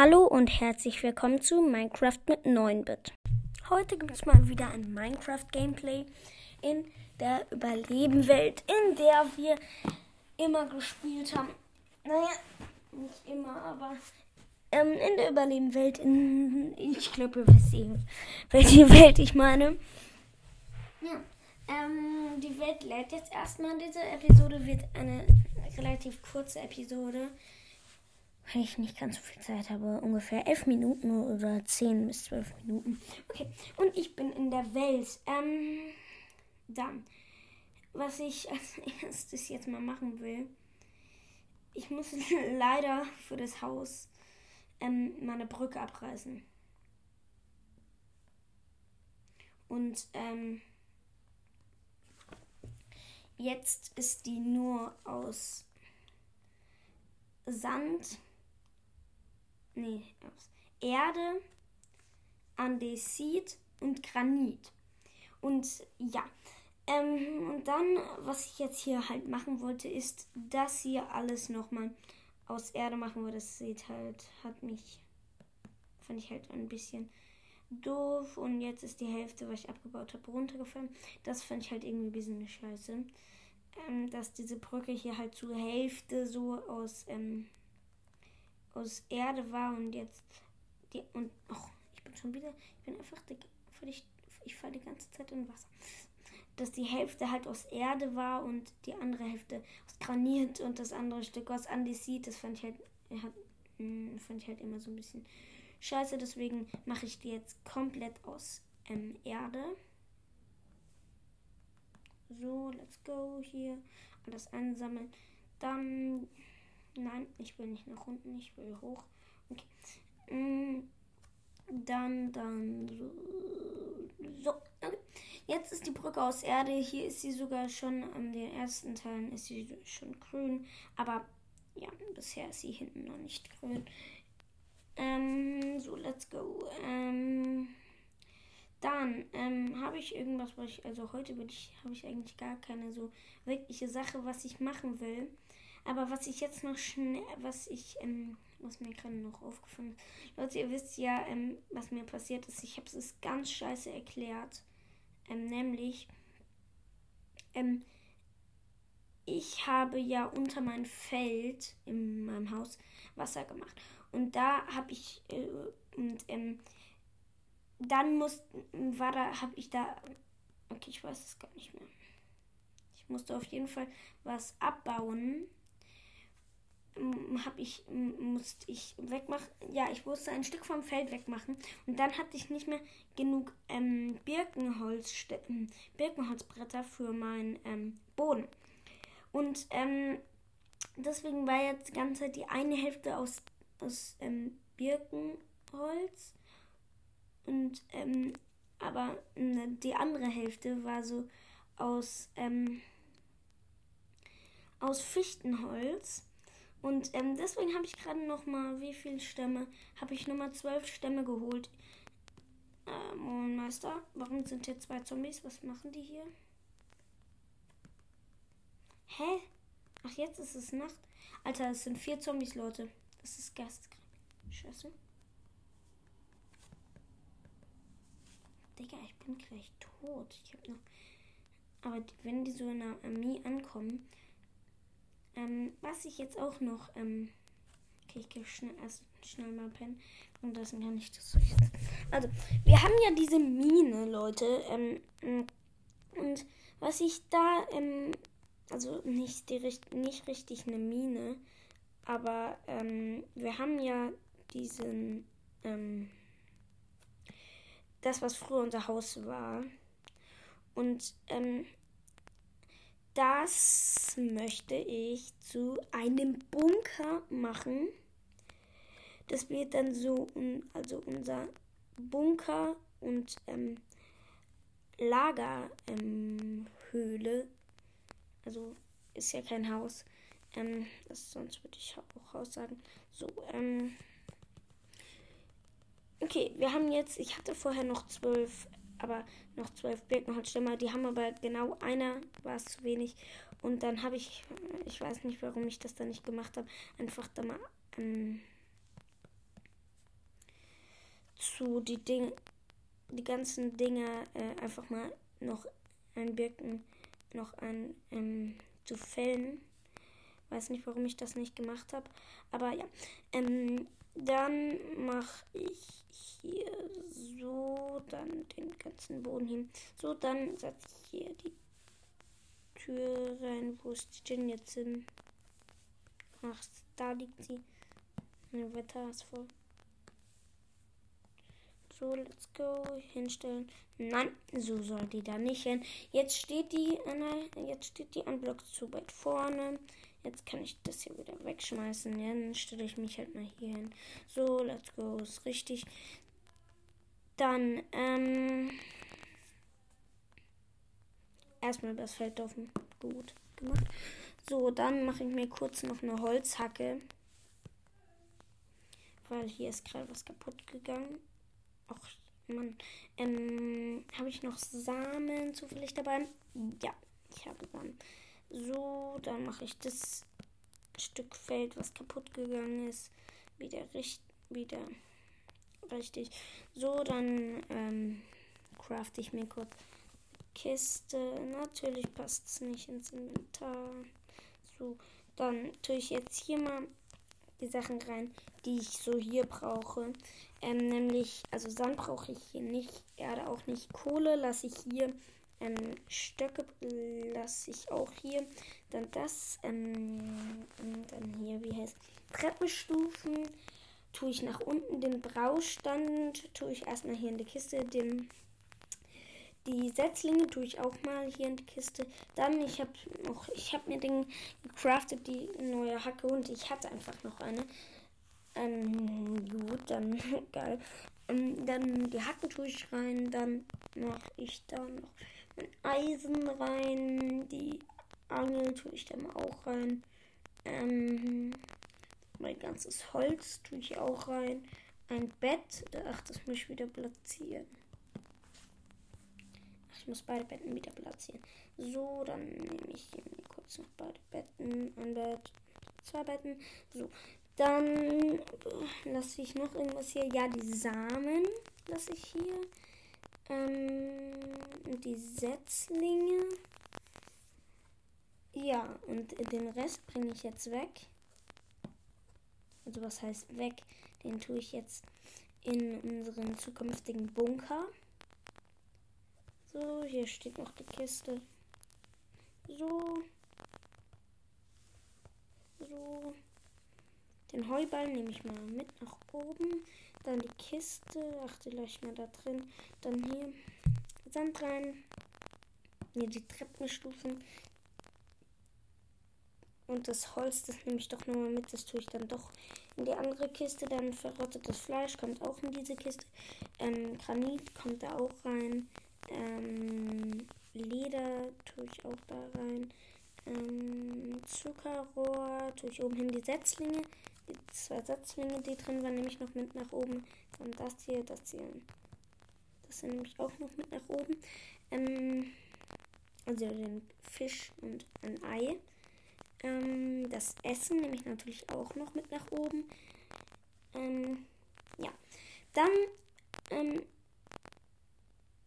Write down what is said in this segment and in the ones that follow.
Hallo und herzlich willkommen zu Minecraft mit 9-Bit. Heute gibt es mal wieder ein Minecraft-Gameplay in der Überlebenwelt, in der wir immer gespielt haben. Naja, nicht immer, aber ähm, in der Überlebenwelt, in, ich glaube, ihr wisst eh, welche Welt ich meine. Ja, ähm, die Welt lädt jetzt erstmal. Diese Episode wird eine relativ kurze Episode weil ich nicht ganz so viel Zeit habe, ungefähr elf Minuten oder zehn bis zwölf Minuten. Okay, und ich bin in der Welt. Ähm, dann, was ich als erstes jetzt mal machen will, ich muss leider für das Haus ähm, meine Brücke abreißen. Und ähm, jetzt ist die nur aus Sand nee, Erde, Andesit und Granit. Und ja, ähm, und dann, was ich jetzt hier halt machen wollte, ist das hier alles nochmal aus Erde machen, weil das sieht halt, hat mich, fand ich halt ein bisschen doof. Und jetzt ist die Hälfte, was ich abgebaut habe, runtergefallen. Das fand ich halt irgendwie ein bisschen scheiße. Ähm, dass diese Brücke hier halt zur Hälfte so aus ähm, aus Erde war und jetzt die und oh, ich bin schon wieder, ich bin einfach völlig, ich falle die ganze Zeit in Wasser. Dass die Hälfte halt aus Erde war und die andere Hälfte aus Granit und das andere Stück aus Andesit, das fand ich halt, hm, fand ich halt immer so ein bisschen scheiße. Deswegen mache ich die jetzt komplett aus ähm, Erde. So, let's go hier. Alles einsammeln. Dann Nein, ich will nicht nach unten, ich will hoch. Okay. Mm, dann, dann, so. Okay. Jetzt ist die Brücke aus Erde. Hier ist sie sogar schon an den ersten Teilen ist sie schon grün. Aber ja, bisher ist sie hinten noch nicht grün. Ähm, so, let's go. Ähm, dann ähm, habe ich irgendwas, was ich, also heute ich, habe ich eigentlich gar keine so wirkliche Sache, was ich machen will. Aber was ich jetzt noch schnell, was ich, ähm, was mir gerade noch aufgefallen ist. Leute, ihr wisst ja, ähm, was mir passiert ist. Ich habe es ganz scheiße erklärt. Ähm, nämlich, ähm, ich habe ja unter mein Feld in meinem Haus Wasser gemacht. Und da habe ich, äh, und, ähm, dann muss, war da, habe ich da, okay, ich weiß es gar nicht mehr. Ich musste auf jeden Fall was abbauen habe ich musste ich wegmachen. Ja, ich musste ein Stück vom Feld wegmachen und dann hatte ich nicht mehr genug ähm, Birkenholz hm, Birkenholzbretter für meinen ähm, Boden. Und ähm, deswegen war jetzt die ganze Zeit die eine Hälfte aus aus ähm, Birkenholz und ähm, aber ne, die andere Hälfte war so aus ähm, aus Fichtenholz und ähm, deswegen habe ich gerade noch mal, wie viele Stämme? Habe ich nochmal zwölf Stämme geholt. Äh, Meister, warum sind hier zwei Zombies? Was machen die hier? Hä? Ach, jetzt ist es Nacht. Alter, es sind vier Zombies, Leute. Das ist geisteskrank. Scheiße. Digga, ich bin gleich tot. Ich hab noch. Aber wenn die so in der Armee ankommen, ähm, was ich jetzt auch noch, ähm, okay, ich gehe schnell, erst schnell mal pennen. Und das kann ich das. Also, wir haben ja diese Mine, Leute. Ähm, und was ich da, ähm, also nicht, die, nicht richtig eine Mine, aber ähm, wir haben ja diesen, ähm, das, was früher unser Haus war. Und ähm, das möchte ich zu einem Bunker machen. Das wird dann so, also unser Bunker und ähm, Lagerhöhle. Ähm, also ist ja kein Haus. Ähm, das, sonst würde ich auch Haus sagen. So, ähm. Okay, wir haben jetzt, ich hatte vorher noch zwölf aber noch zwölf Birkenholzstämme. Die haben aber genau einer, war es zu wenig. Und dann habe ich, ich weiß nicht, warum ich das da nicht gemacht habe, einfach da mal ähm, dazu, die Dinge, die ganzen Dinge äh, einfach mal noch ein Birken, noch ein ähm, zu fällen. Weiß nicht, warum ich das nicht gemacht habe. Aber ja. Ähm, dann mache ich hier so, dann den ganzen Boden hin. So, dann setze ich hier die Tür rein. Wo ist die Gin jetzt hin? Ach, da liegt sie. Mein Wetter ist voll. So, let's go. Hinstellen. Nein, so soll die da nicht hin. Jetzt steht die, nein, jetzt steht die ein Block zu weit vorne. Jetzt kann ich das hier wieder wegschmeißen. Ja, dann stelle ich mich halt mal hier hin. So, let's go. Ist richtig. Dann, ähm. Erstmal das Feld offen. Gut gemacht. So, dann mache ich mir kurz noch eine Holzhacke. Weil hier ist gerade was kaputt gegangen. Ach, Mann. Ähm, habe ich noch Samen zufällig dabei? Ja, ich habe Samen. So, dann mache ich das Stück Feld, was kaputt gegangen ist, wieder, richt wieder richtig. So, dann ähm, craft ich mir kurz Kiste. Natürlich passt es nicht ins Inventar. So, dann tue ich jetzt hier mal die Sachen rein, die ich so hier brauche. Ähm, nämlich, also Sand brauche ich hier nicht, Erde auch nicht, Kohle lasse ich hier ähm, Stöcke lasse ich auch hier. Dann das. Ähm, dann hier, wie heißt Treppenstufen. Tue ich nach unten den Braustand. Tue ich erstmal hier in die Kiste. Den, die Setzlinge tue ich auch mal hier in die Kiste. Dann, ich habe noch, ich habe mir den gecraftet, die neue Hacke und ich hatte einfach noch eine. Ähm, gut, dann geil. Ähm, dann die Hacken tue ich rein. Dann mache ich da noch Eisen rein. Die Angel tue ich dann auch rein. Ähm, mein ganzes Holz tue ich auch rein. Ein Bett. Ach, das muss ich wieder platzieren. Ach, ich muss beide Betten wieder platzieren. So, dann nehme ich hier kurz noch beide Betten. Ein Bett, zwei Betten. So, dann lasse ich noch irgendwas hier. Ja, die Samen lasse ich hier. Ähm, die Setzlinge. Ja, und den Rest bringe ich jetzt weg. Also was heißt weg? Den tue ich jetzt in unseren zukünftigen Bunker. So, hier steht noch die Kiste. So. So. Den Heuballen nehme ich mal mit nach oben. Dann die Kiste. Ach, die gleich mal da drin. Dann hier Sand rein. Hier die Treppenstufen. Und das Holz, das nehme ich doch nochmal mit. Das tue ich dann doch in die andere Kiste. Dann verrottetes Fleisch kommt auch in diese Kiste. Ähm, Granit kommt da auch rein. Ähm, Leder tue ich auch da rein. Ähm, Zuckerrohr tue ich oben hin die Setzlinge zwei Setzlinge, die drin waren, nehme ich noch mit nach oben. Dann das hier, das hier. Das hier nehme ich auch noch mit nach oben. Ähm, also den Fisch und ein Ei. Ähm, das Essen nehme ich natürlich auch noch mit nach oben. Ähm, ja. Dann ähm,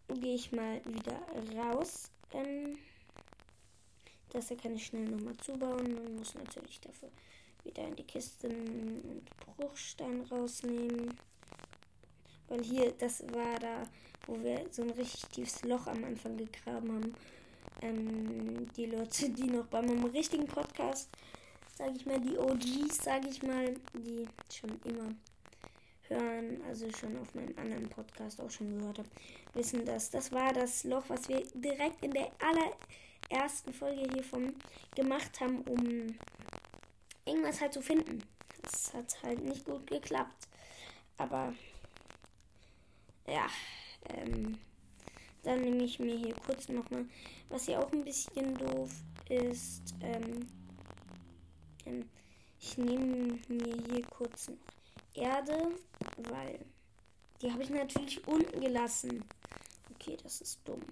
gehe ich mal wieder raus. Ähm, das hier kann ich schnell nochmal zubauen. Man muss natürlich dafür wieder in die Kiste und Bruchstein rausnehmen. Weil hier, das war da, wo wir so ein richtig tiefes Loch am Anfang gegraben haben. Ähm, die Leute, die noch bei meinem richtigen Podcast, sage ich mal, die OGs, sage ich mal, die schon immer hören, also schon auf meinem anderen Podcast auch schon gehört haben, wissen das. Das war das Loch, was wir direkt in der allerersten Folge hiervon gemacht haben, um irgendwas halt zu finden. Das hat halt nicht gut geklappt. Aber ja, ähm, dann nehme ich mir hier kurz nochmal, was hier auch ein bisschen doof ist, ähm, ähm, ich nehme mir hier kurz noch Erde, weil die habe ich natürlich unten gelassen. Okay, das ist dumm.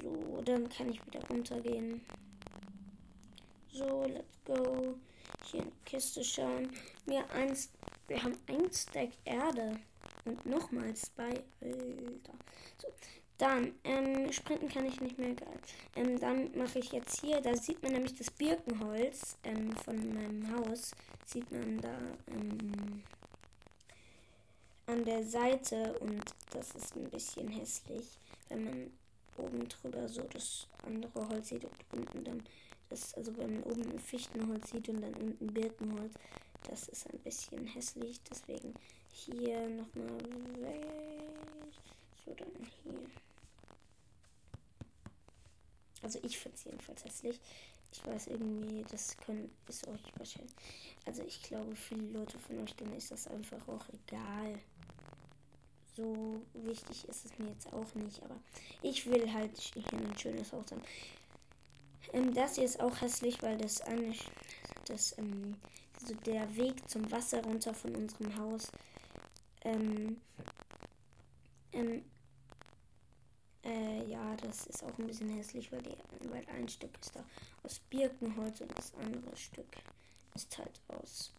So, dann kann ich wieder runtergehen. So, let's go hier in die Kiste schauen. Mir eins. Wir haben ein Stack Erde. Und nochmals zwei. Alter. So. Dann, ähm, sprinten kann ich nicht mehr geil. Ähm, dann mache ich jetzt hier, da sieht man nämlich das Birkenholz ähm, von meinem Haus. Sieht man da ähm, an der Seite und das ist ein bisschen hässlich, wenn man oben drüber so das andere Holz sieht und unten dann das, also wenn man oben Fichtenholz sieht und dann unten Birkenholz, das ist ein bisschen hässlich, deswegen hier nochmal weg. So, dann hier. Also ich finde es jedenfalls hässlich. Ich weiß irgendwie, das können, ist euch wahrscheinlich. Also ich glaube, viele Leute von euch, denen ist das einfach auch egal. So wichtig ist es mir jetzt auch nicht, aber ich will halt hier ein schönes Haus haben. Ähm, das hier ist auch hässlich, weil das eine, das, ähm, so der Weg zum Wasser runter von unserem Haus, ähm, ähm, äh, ja, das ist auch ein bisschen hässlich, weil, die, weil ein Stück ist da aus Birkenholz und das andere Stück ist halt aus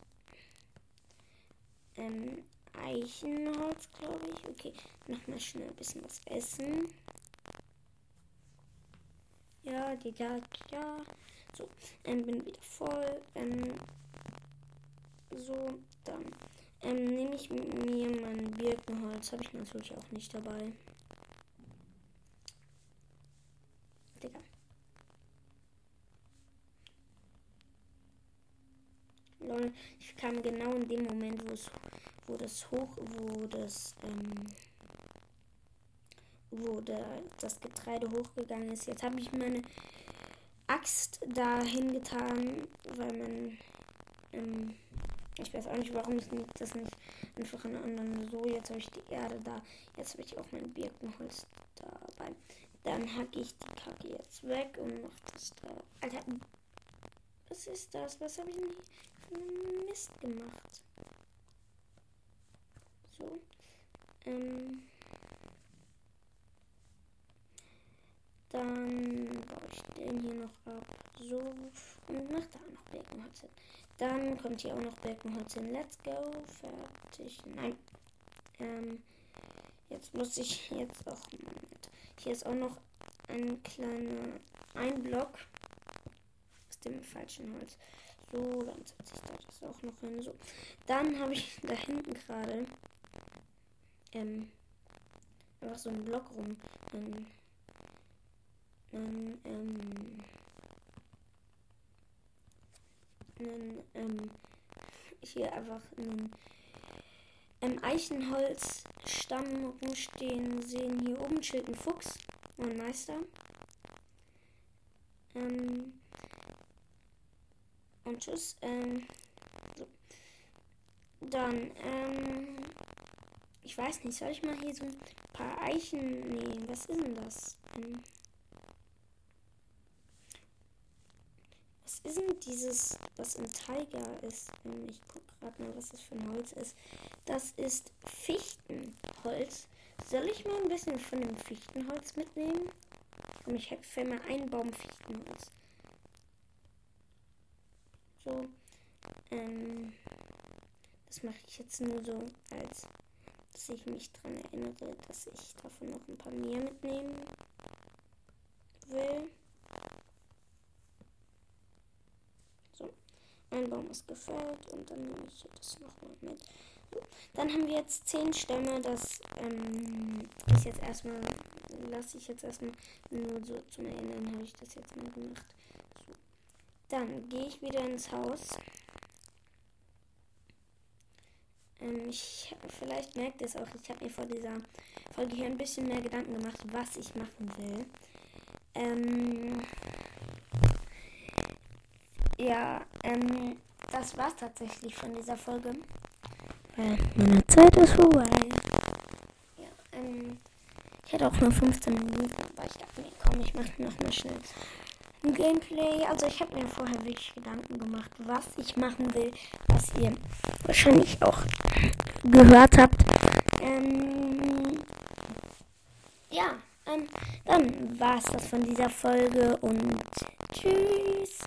ähm, Eichenholz, glaube ich. Okay, nochmal schnell ein bisschen was essen. Ja, die da, ja. So, ähm, bin wieder voll. Ähm, so, dann ähm, nehme ich mir mein Birkenholz. Habe ich natürlich auch nicht dabei. Digga. Lol, ich kam genau in dem Moment, wo es, wo das hoch, wo das, ähm, wo der, das Getreide hochgegangen ist. Jetzt habe ich meine Axt da hingetan, weil man, ähm, ich weiß auch nicht, warum ich das nicht einfach in anderen so. Jetzt habe ich die Erde da. Jetzt habe ich auch mein Birkenholz dabei. Dann hacke ich die Kacke jetzt weg und mache das da. Alter, was ist das? Was habe ich denn einen Mist gemacht? So. Ähm. Dann baue ich den hier noch ab. So. Und mach da noch Birkenholz hin. Dann kommt hier auch noch Birkenholz hin. Let's go. Fertig. Nein. Ähm. Jetzt muss ich jetzt auch. Moment. Hier ist auch noch ein kleiner. Ein Block. Aus dem falschen Holz. So, dann setze ich da das auch noch hin. So. Dann habe ich da hinten gerade. Ähm. Einfach so einen Block rum. Dann einen, ähm, einen, ähm, hier einfach einen ähm, Eichenholzstamm rumstehen sehen. Hier oben steht ein Fuchs ein Meister. Ähm, und tschüss. Ähm, so. Dann, ähm, ich weiß nicht, soll ich mal hier so ein paar Eichen nehmen? Was ist denn das? Ähm, ist denn dieses, was im Tiger ist? Ähm, ich gucke gerade mal, was das für ein Holz ist. Das ist Fichtenholz. Soll ich mal ein bisschen von dem Fichtenholz mitnehmen? Komm, ich fäll mal einen Baum Fichtenholz. So. Ähm, das mache ich jetzt nur so, als dass ich mich daran erinnere, dass ich davon noch ein paar mehr mitnehmen will. Ein Baum ist gefällt und dann nehme ich das nochmal mit. Dann haben wir jetzt zehn Stämme. Das ähm, ist jetzt erstmal, lasse ich jetzt erstmal nur so zum Erinnern, habe ich das jetzt mal gemacht. So. Dann gehe ich wieder ins Haus. Ähm, ich, vielleicht merkt ihr es auch, ich habe mir vor dieser Folge hier ein bisschen mehr Gedanken gemacht, was ich machen will. Ähm, ja, ähm, das war's tatsächlich von dieser Folge. Weil meine Zeit ist vorbei. Ja, ähm, ich hätte auch nur 15 Minuten, aber ich dachte mir, komm, ich mache noch mal schnell ein Gameplay. Also ich habe mir vorher wirklich Gedanken gemacht, was ich machen will, was ihr wahrscheinlich auch gehört habt. Ähm, ja, ähm, dann war's das von dieser Folge und tschüss.